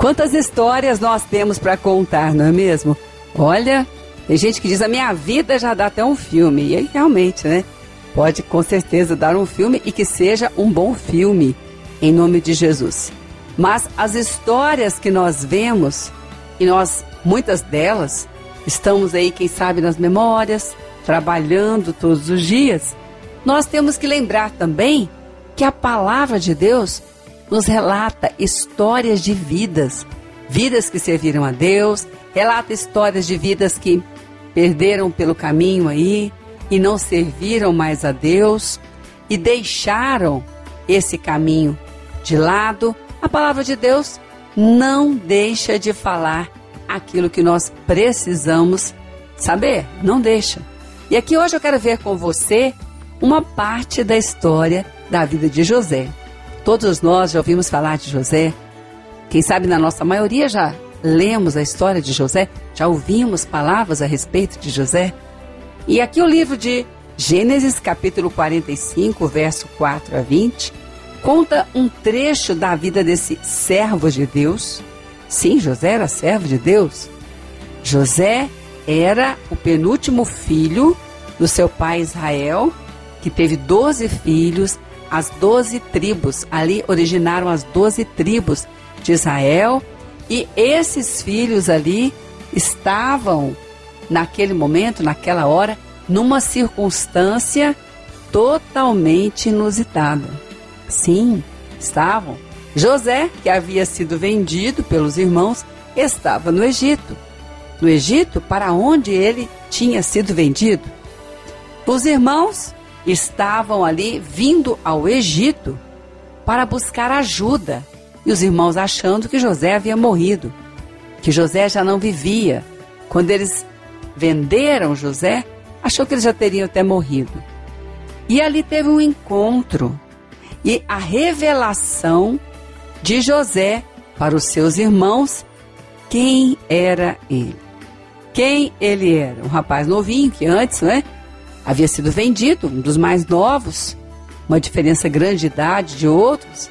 Quantas histórias nós temos para contar, não é mesmo? Olha, tem gente que diz a minha vida já dá até um filme. E aí realmente, né? Pode com certeza dar um filme e que seja um bom filme, em nome de Jesus. Mas as histórias que nós vemos, e nós, muitas delas, estamos aí, quem sabe, nas memórias, trabalhando todos os dias, nós temos que lembrar também que a palavra de Deus nos relata histórias de vidas, vidas que serviram a Deus, relata histórias de vidas que perderam pelo caminho aí e não serviram mais a Deus e deixaram esse caminho de lado. A palavra de Deus não deixa de falar aquilo que nós precisamos saber, não deixa. E aqui hoje eu quero ver com você uma parte da história da vida de José. Todos nós já ouvimos falar de José. Quem sabe na nossa maioria já lemos a história de José, já ouvimos palavras a respeito de José. E aqui o livro de Gênesis, capítulo 45, verso 4 a 20, conta um trecho da vida desse servo de Deus. Sim, José era servo de Deus. José era o penúltimo filho do seu pai Israel, que teve doze filhos, as doze tribos. Ali originaram as doze tribos de Israel. E esses filhos ali estavam, naquele momento, naquela hora, numa circunstância totalmente inusitada. Sim, estavam. José, que havia sido vendido pelos irmãos, estava no Egito no Egito para onde ele tinha sido vendido. Os irmãos estavam ali vindo ao Egito para buscar ajuda e os irmãos achando que José havia morrido, que José já não vivia. Quando eles venderam José, achou que eles já teriam até morrido. E ali teve um encontro e a revelação de José para os seus irmãos quem era ele quem ele era. Um rapaz novinho que antes, né, havia sido vendido, um dos mais novos, uma diferença grande de idade de outros,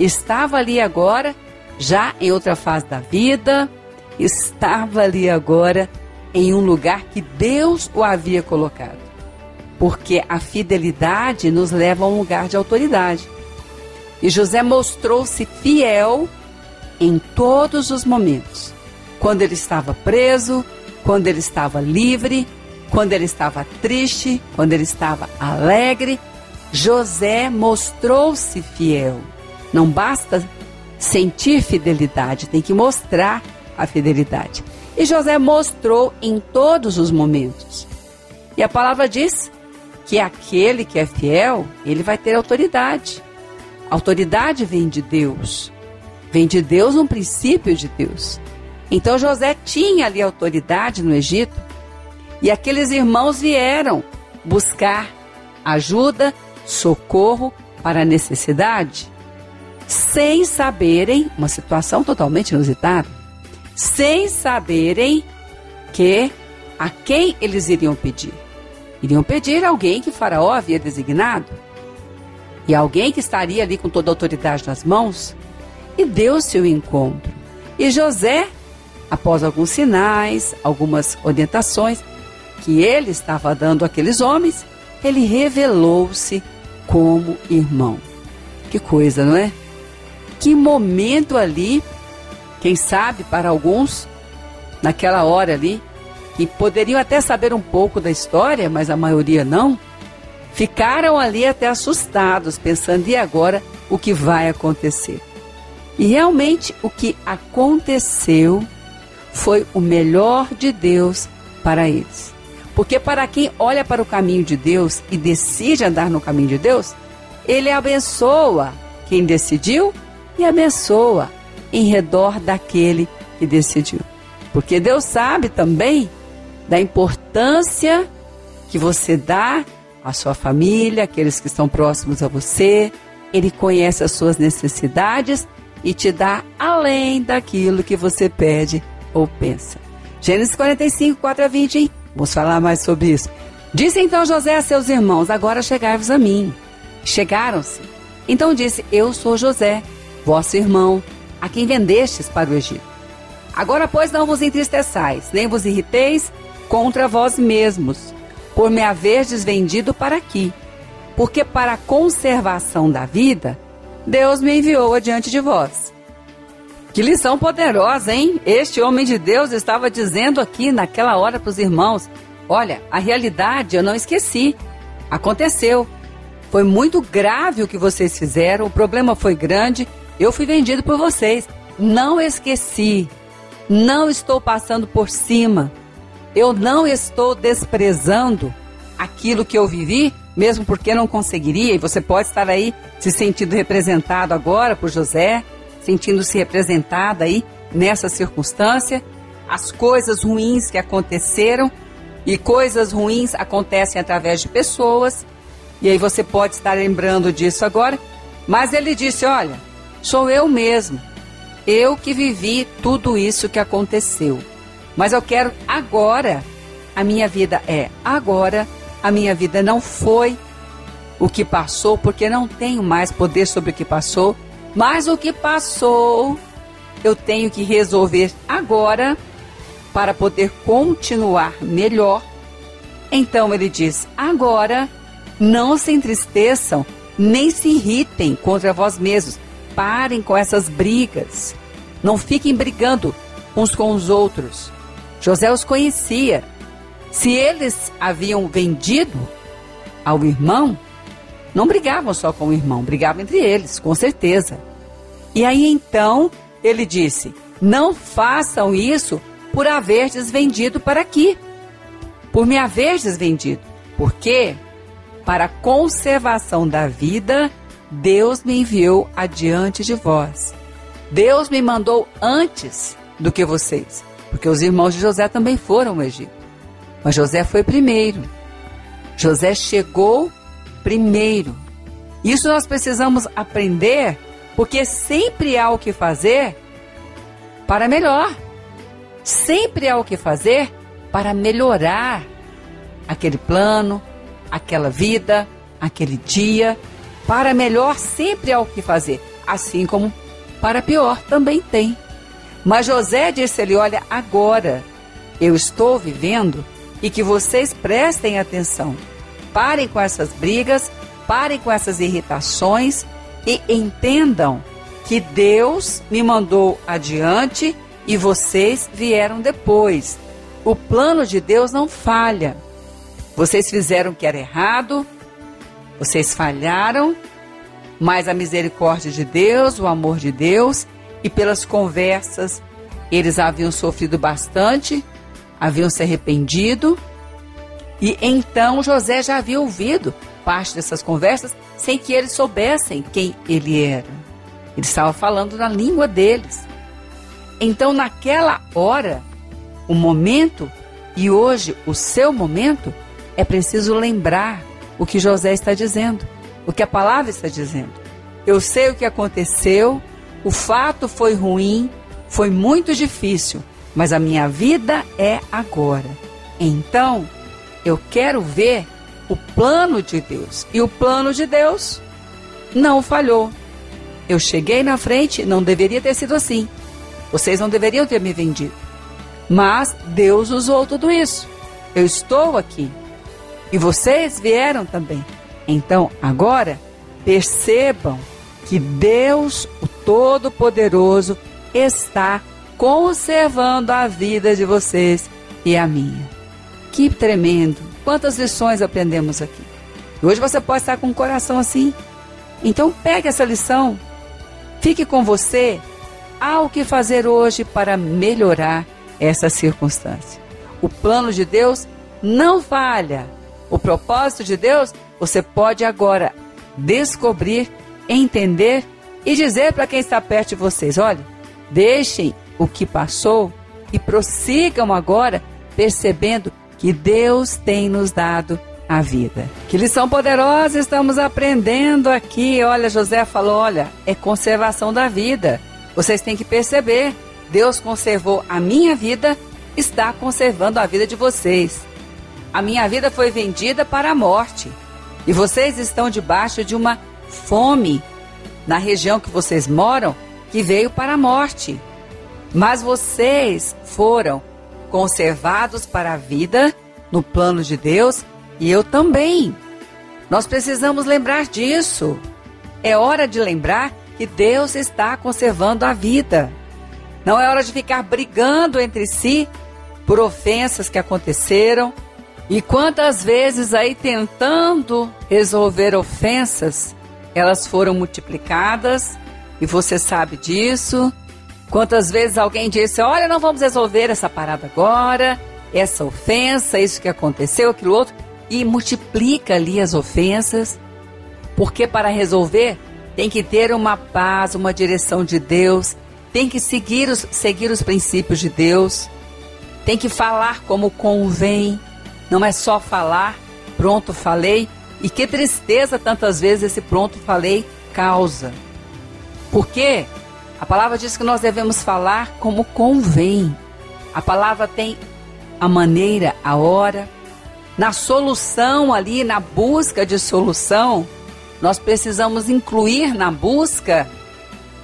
estava ali agora, já em outra fase da vida, estava ali agora em um lugar que Deus o havia colocado. Porque a fidelidade nos leva a um lugar de autoridade. E José mostrou-se fiel em todos os momentos. Quando ele estava preso, quando ele estava livre, quando ele estava triste, quando ele estava alegre, José mostrou-se fiel. Não basta sentir fidelidade, tem que mostrar a fidelidade. E José mostrou em todos os momentos. E a palavra diz que aquele que é fiel, ele vai ter autoridade. autoridade vem de Deus. Vem de Deus um princípio de Deus. Então José tinha ali autoridade no Egito e aqueles irmãos vieram buscar ajuda, socorro para a necessidade, sem saberem, uma situação totalmente inusitada, sem saberem que a quem eles iriam pedir. Iriam pedir alguém que Faraó havia designado e alguém que estaria ali com toda a autoridade nas mãos, e deu-se o encontro. E José após alguns sinais, algumas orientações que ele estava dando àqueles homens, ele revelou-se como irmão. Que coisa, não é? Que momento ali, quem sabe para alguns, naquela hora ali, que poderiam até saber um pouco da história, mas a maioria não, ficaram ali até assustados, pensando: e agora o que vai acontecer? E realmente o que aconteceu foi o melhor de Deus para eles. Porque para quem olha para o caminho de Deus e decide andar no caminho de Deus, ele abençoa quem decidiu e abençoa em redor daquele que decidiu. Porque Deus sabe também da importância que você dá à sua família, aqueles que estão próximos a você. Ele conhece as suas necessidades e te dá além daquilo que você pede ou pensa. Gênesis 45, 4 a 20, hein? Vamos falar mais sobre isso. Disse então José a seus irmãos: Agora chegai-vos a mim. Chegaram-se. Então disse: Eu sou José, vosso irmão, a quem vendestes para o Egito. Agora, pois, não vos entristeçais, nem vos irriteis contra vós mesmos, por me haverdes vendido para aqui. Porque para a conservação da vida, Deus me enviou adiante de vós. Que lição poderosa, hein? Este homem de Deus estava dizendo aqui naquela hora para os irmãos: Olha, a realidade eu não esqueci. Aconteceu. Foi muito grave o que vocês fizeram, o problema foi grande, eu fui vendido por vocês. Não esqueci. Não estou passando por cima. Eu não estou desprezando aquilo que eu vivi, mesmo porque não conseguiria. E você pode estar aí se sentindo representado agora por José, sentindo-se representada aí nessa circunstância. As coisas ruins que aconteceram e coisas ruins acontecem através de pessoas e aí você pode estar lembrando disso agora. Mas ele disse: Olha, sou eu mesmo. Eu que vivi tudo isso que aconteceu. Mas eu quero agora. A minha vida é agora. A minha vida não foi o que passou, porque não tenho mais poder sobre o que passou. Mas o que passou, eu tenho que resolver agora para poder continuar melhor. Então ele diz: agora não se entristeçam, nem se irritem contra vós mesmos. Parem com essas brigas. Não fiquem brigando uns com os outros. José os conhecia. Se eles haviam vendido ao irmão, não brigavam só com o irmão, brigavam entre eles, com certeza. E aí então ele disse: Não façam isso por haverdes vendido para aqui, por me haverdes vendido. Porque para a conservação da vida, Deus me enviou adiante de vós. Deus me mandou antes do que vocês, porque os irmãos de José também foram ao Egito. Mas José foi primeiro. José chegou primeiro. Isso nós precisamos aprender, porque sempre há o que fazer para melhor. Sempre há o que fazer para melhorar aquele plano, aquela vida, aquele dia. Para melhor sempre há o que fazer, assim como para pior também tem. Mas José disse-lhe: Olha, agora eu estou vivendo e que vocês prestem atenção. Parem com essas brigas, parem com essas irritações e entendam que Deus me mandou adiante e vocês vieram depois. O plano de Deus não falha. Vocês fizeram o que era errado, vocês falharam, mas a misericórdia de Deus, o amor de Deus e pelas conversas, eles haviam sofrido bastante, haviam se arrependido. E então José já havia ouvido parte dessas conversas sem que eles soubessem quem ele era. Ele estava falando na língua deles. Então, naquela hora, o momento e hoje o seu momento é preciso lembrar o que José está dizendo, o que a palavra está dizendo. Eu sei o que aconteceu, o fato foi ruim, foi muito difícil, mas a minha vida é agora. Então, eu quero ver o plano de Deus. E o plano de Deus não falhou. Eu cheguei na frente, não deveria ter sido assim. Vocês não deveriam ter me vendido. Mas Deus usou tudo isso. Eu estou aqui. E vocês vieram também. Então, agora, percebam que Deus, o Todo-Poderoso, está conservando a vida de vocês e a minha. Que tremendo! Quantas lições aprendemos aqui. E hoje você pode estar com o coração assim. Então, pegue essa lição, fique com você. Há o que fazer hoje para melhorar essa circunstância. O plano de Deus não falha o propósito de Deus, você pode agora descobrir, entender e dizer para quem está perto de vocês: olha, deixem o que passou e prossigam agora percebendo que Deus tem nos dado a vida. Que lição poderosa estamos aprendendo aqui. Olha, José falou: olha, é conservação da vida. Vocês têm que perceber. Deus conservou a minha vida, está conservando a vida de vocês. A minha vida foi vendida para a morte. E vocês estão debaixo de uma fome. Na região que vocês moram, que veio para a morte. Mas vocês foram conservados para a vida no plano de Deus e eu também. Nós precisamos lembrar disso. É hora de lembrar que Deus está conservando a vida. Não é hora de ficar brigando entre si por ofensas que aconteceram. E quantas vezes aí tentando resolver ofensas, elas foram multiplicadas e você sabe disso. Quantas vezes alguém disse: Olha, não vamos resolver essa parada agora, essa ofensa, isso que aconteceu, aquilo outro, e multiplica ali as ofensas, porque para resolver tem que ter uma paz, uma direção de Deus, tem que seguir os, seguir os princípios de Deus, tem que falar como convém, não é só falar, pronto, falei, e que tristeza tantas vezes esse pronto falei causa. Porque a palavra diz que nós devemos falar como convém. A palavra tem a maneira, a hora. Na solução ali, na busca de solução, nós precisamos incluir na busca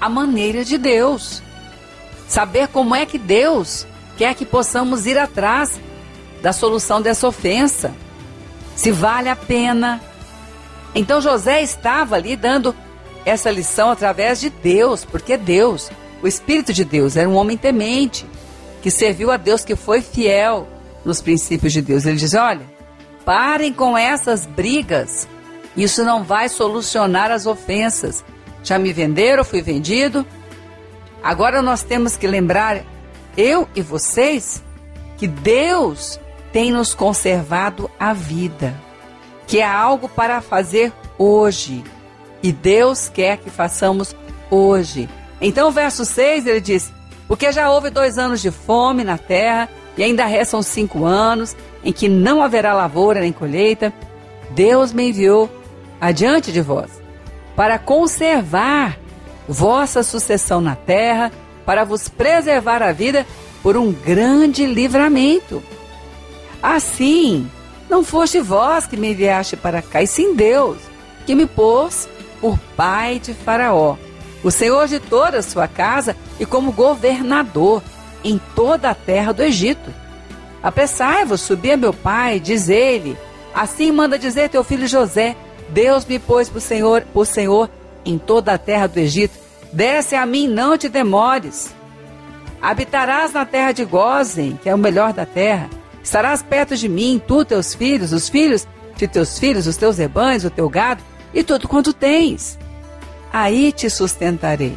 a maneira de Deus. Saber como é que Deus quer que possamos ir atrás da solução dessa ofensa. Se vale a pena. Então José estava ali dando essa lição através de Deus, porque Deus, o Espírito de Deus, era um homem temente, que serviu a Deus, que foi fiel nos princípios de Deus. Ele diz: olha, parem com essas brigas, isso não vai solucionar as ofensas. Já me venderam, fui vendido. Agora nós temos que lembrar, eu e vocês, que Deus tem nos conservado a vida, que é algo para fazer hoje e Deus quer que façamos hoje. Então, o verso 6 ele diz: Porque já houve dois anos de fome na terra, e ainda restam cinco anos em que não haverá lavoura nem colheita. Deus me enviou adiante de vós para conservar vossa sucessão na terra, para vos preservar a vida por um grande livramento. Assim, não foste vós que me enviaste para cá, e sim Deus, que me pôs por pai de Faraó, o senhor de toda a sua casa e como governador em toda a terra do Egito. Apressai-vos, subi a meu pai, diz ele. Assim manda dizer teu filho José: Deus me pôs por Senhor, por Senhor em toda a terra do Egito. Desce a mim, não te demores. Habitarás na terra de Gozen, que é o melhor da terra. Estarás perto de mim, tu, teus filhos, os filhos de teus filhos, os teus rebanhos, o teu gado e tudo quanto tens. Aí te sustentarei,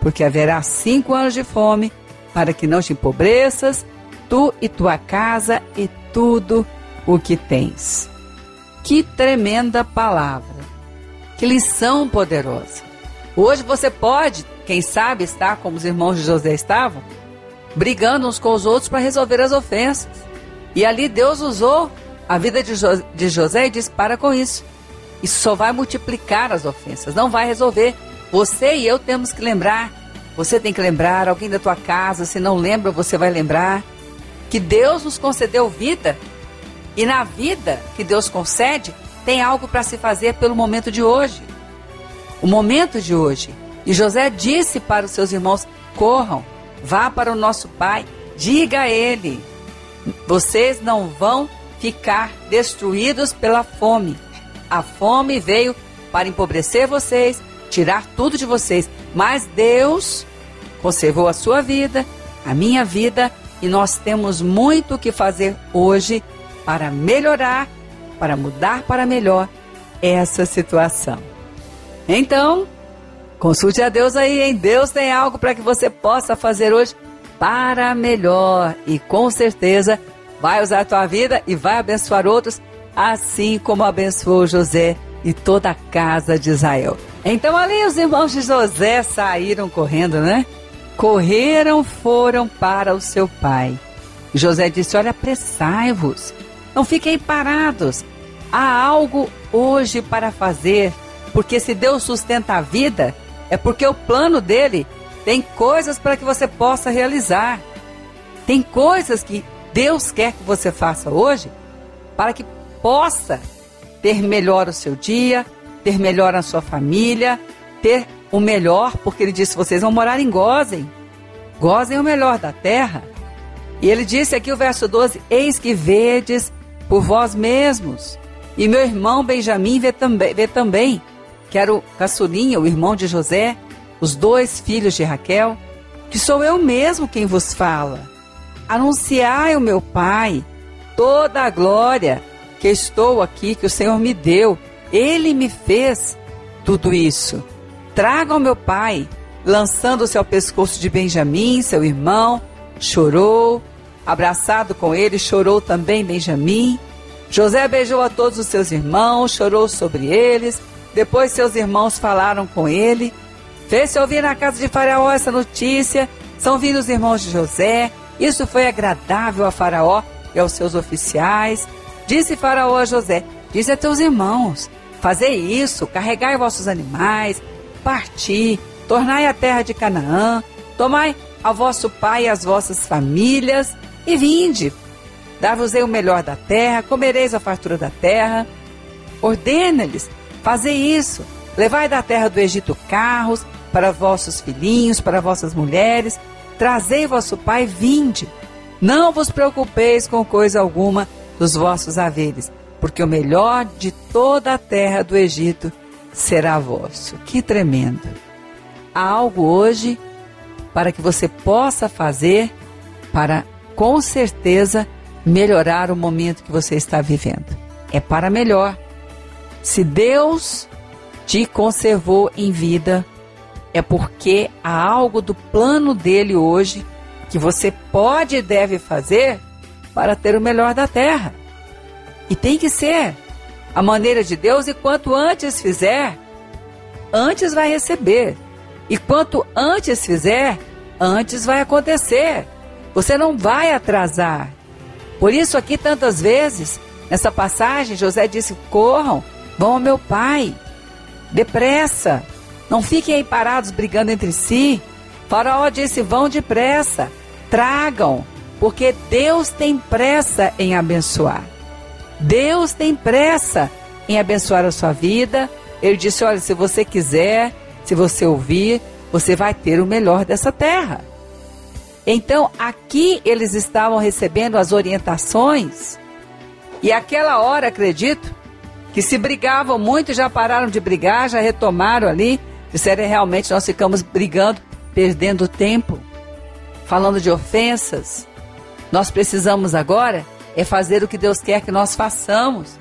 porque haverá cinco anos de fome, para que não te empobreças, tu e tua casa e tudo o que tens. Que tremenda palavra! Que lição poderosa! Hoje você pode, quem sabe, estar como os irmãos de José estavam, brigando uns com os outros para resolver as ofensas. E ali Deus usou a vida de, José e disse: para com isso. Isso só vai multiplicar as ofensas, não vai resolver. Você e eu temos que lembrar. Você tem que lembrar, alguém da tua casa, se não lembra, você vai lembrar que Deus nos concedeu vida. E na vida que Deus concede, tem algo para se fazer pelo momento de hoje. O momento de hoje. E José disse para os seus irmãos: corram, vá para o nosso pai, diga a ele: vocês não vão ficar destruídos pela fome a fome veio para empobrecer vocês, tirar tudo de vocês. Mas Deus conservou a sua vida, a minha vida, e nós temos muito o que fazer hoje para melhorar, para mudar para melhor essa situação. Então, consulte a Deus aí, hein? Deus tem algo para que você possa fazer hoje para melhor e com certeza vai usar a tua vida e vai abençoar outros assim como abençoou José e toda a casa de Israel. Então ali os irmãos de José saíram correndo, né? Correram, foram para o seu pai. José disse: Olha, apressai-vos, não fiquem parados. Há algo hoje para fazer, porque se Deus sustenta a vida, é porque o plano dele tem coisas para que você possa realizar. Tem coisas que Deus quer que você faça hoje para que possa ter melhor o seu dia, ter melhor a sua família, ter o melhor, porque ele disse: vocês vão morar em Gozem. Gozem é o melhor da terra. E ele disse aqui o verso 12: Eis que vedes por vós mesmos. E meu irmão Benjamim vê também, vê também que era o caçulinha, o irmão de José, os dois filhos de Raquel, que sou eu mesmo quem vos fala. Anunciai o meu Pai toda a glória que estou aqui, que o Senhor me deu. Ele me fez tudo isso. Traga ao meu pai, lançando-se ao pescoço de Benjamim, seu irmão, chorou, abraçado com ele, chorou também Benjamim. José beijou a todos os seus irmãos, chorou sobre eles. Depois seus irmãos falaram com ele. Fez-se ouvir na casa de Faraó essa notícia. São vindo os irmãos de José. Isso foi agradável a Faraó e aos seus oficiais. Disse Faraó a José: Diz a teus irmãos: Fazei isso, carregai vossos animais, parti, tornai a terra de Canaã, tomai ao vosso pai e as vossas famílias, e vinde. Dar-vos-ei o melhor da terra, comereis a fartura da terra. Ordena-lhes, fazei isso, levai da terra do Egito carros, para vossos filhinhos, para vossas mulheres, trazei vosso pai, vinde. Não vos preocupeis com coisa alguma dos vossos haveres, porque o melhor de toda a terra do Egito será vosso. Que tremendo! Há algo hoje para que você possa fazer para, com certeza, melhorar o momento que você está vivendo. É para melhor. Se Deus te conservou em vida, é porque há algo do plano dele hoje que você pode e deve fazer para ter o melhor da terra. E tem que ser a maneira de Deus, e quanto antes fizer, antes vai receber. E quanto antes fizer, antes vai acontecer. Você não vai atrasar. Por isso, aqui tantas vezes, nessa passagem, José disse: corram, vão ao meu pai, depressa, não fiquem aí parados brigando entre si. Faraó disse: vão depressa, tragam, porque Deus tem pressa em abençoar. Deus tem pressa em abençoar a sua vida. Ele disse: Olha, se você quiser, se você ouvir, você vai ter o melhor dessa terra. Então, aqui eles estavam recebendo as orientações, e aquela hora, acredito, que se brigavam muito, já pararam de brigar, já retomaram ali, disseram realmente nós ficamos brigando, perdendo tempo, falando de ofensas. Nós precisamos agora é fazer o que Deus quer que nós façamos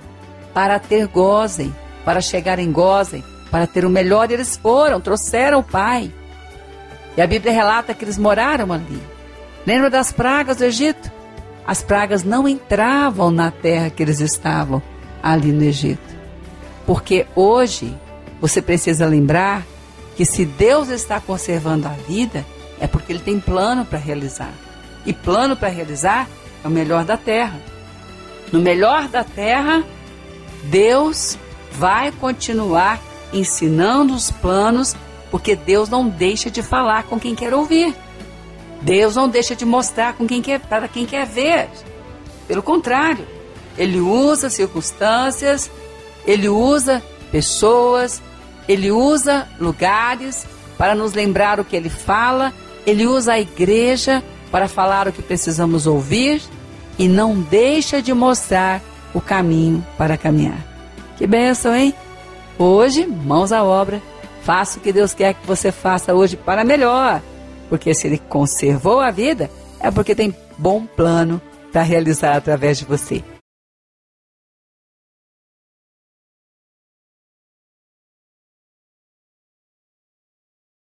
para ter gozem, para chegar em gozem, para ter o melhor. Eles foram, trouxeram o Pai. E a Bíblia relata que eles moraram ali. Lembra das pragas do Egito? As pragas não entravam na terra que eles estavam ali no Egito. Porque hoje você precisa lembrar que se Deus está conservando a vida, é porque Ele tem plano para realizar. E plano para realizar é o melhor da terra. No melhor da terra, Deus vai continuar ensinando os planos, porque Deus não deixa de falar com quem quer ouvir. Deus não deixa de mostrar com quem quer, para quem quer ver. Pelo contrário, ele usa circunstâncias, ele usa pessoas, ele usa lugares para nos lembrar o que ele fala, ele usa a igreja para falar o que precisamos ouvir e não deixa de mostrar o caminho para caminhar. Que bênção, hein? Hoje, mãos à obra, faça o que Deus quer que você faça hoje para melhor. Porque se Ele conservou a vida, é porque tem bom plano para realizar através de você.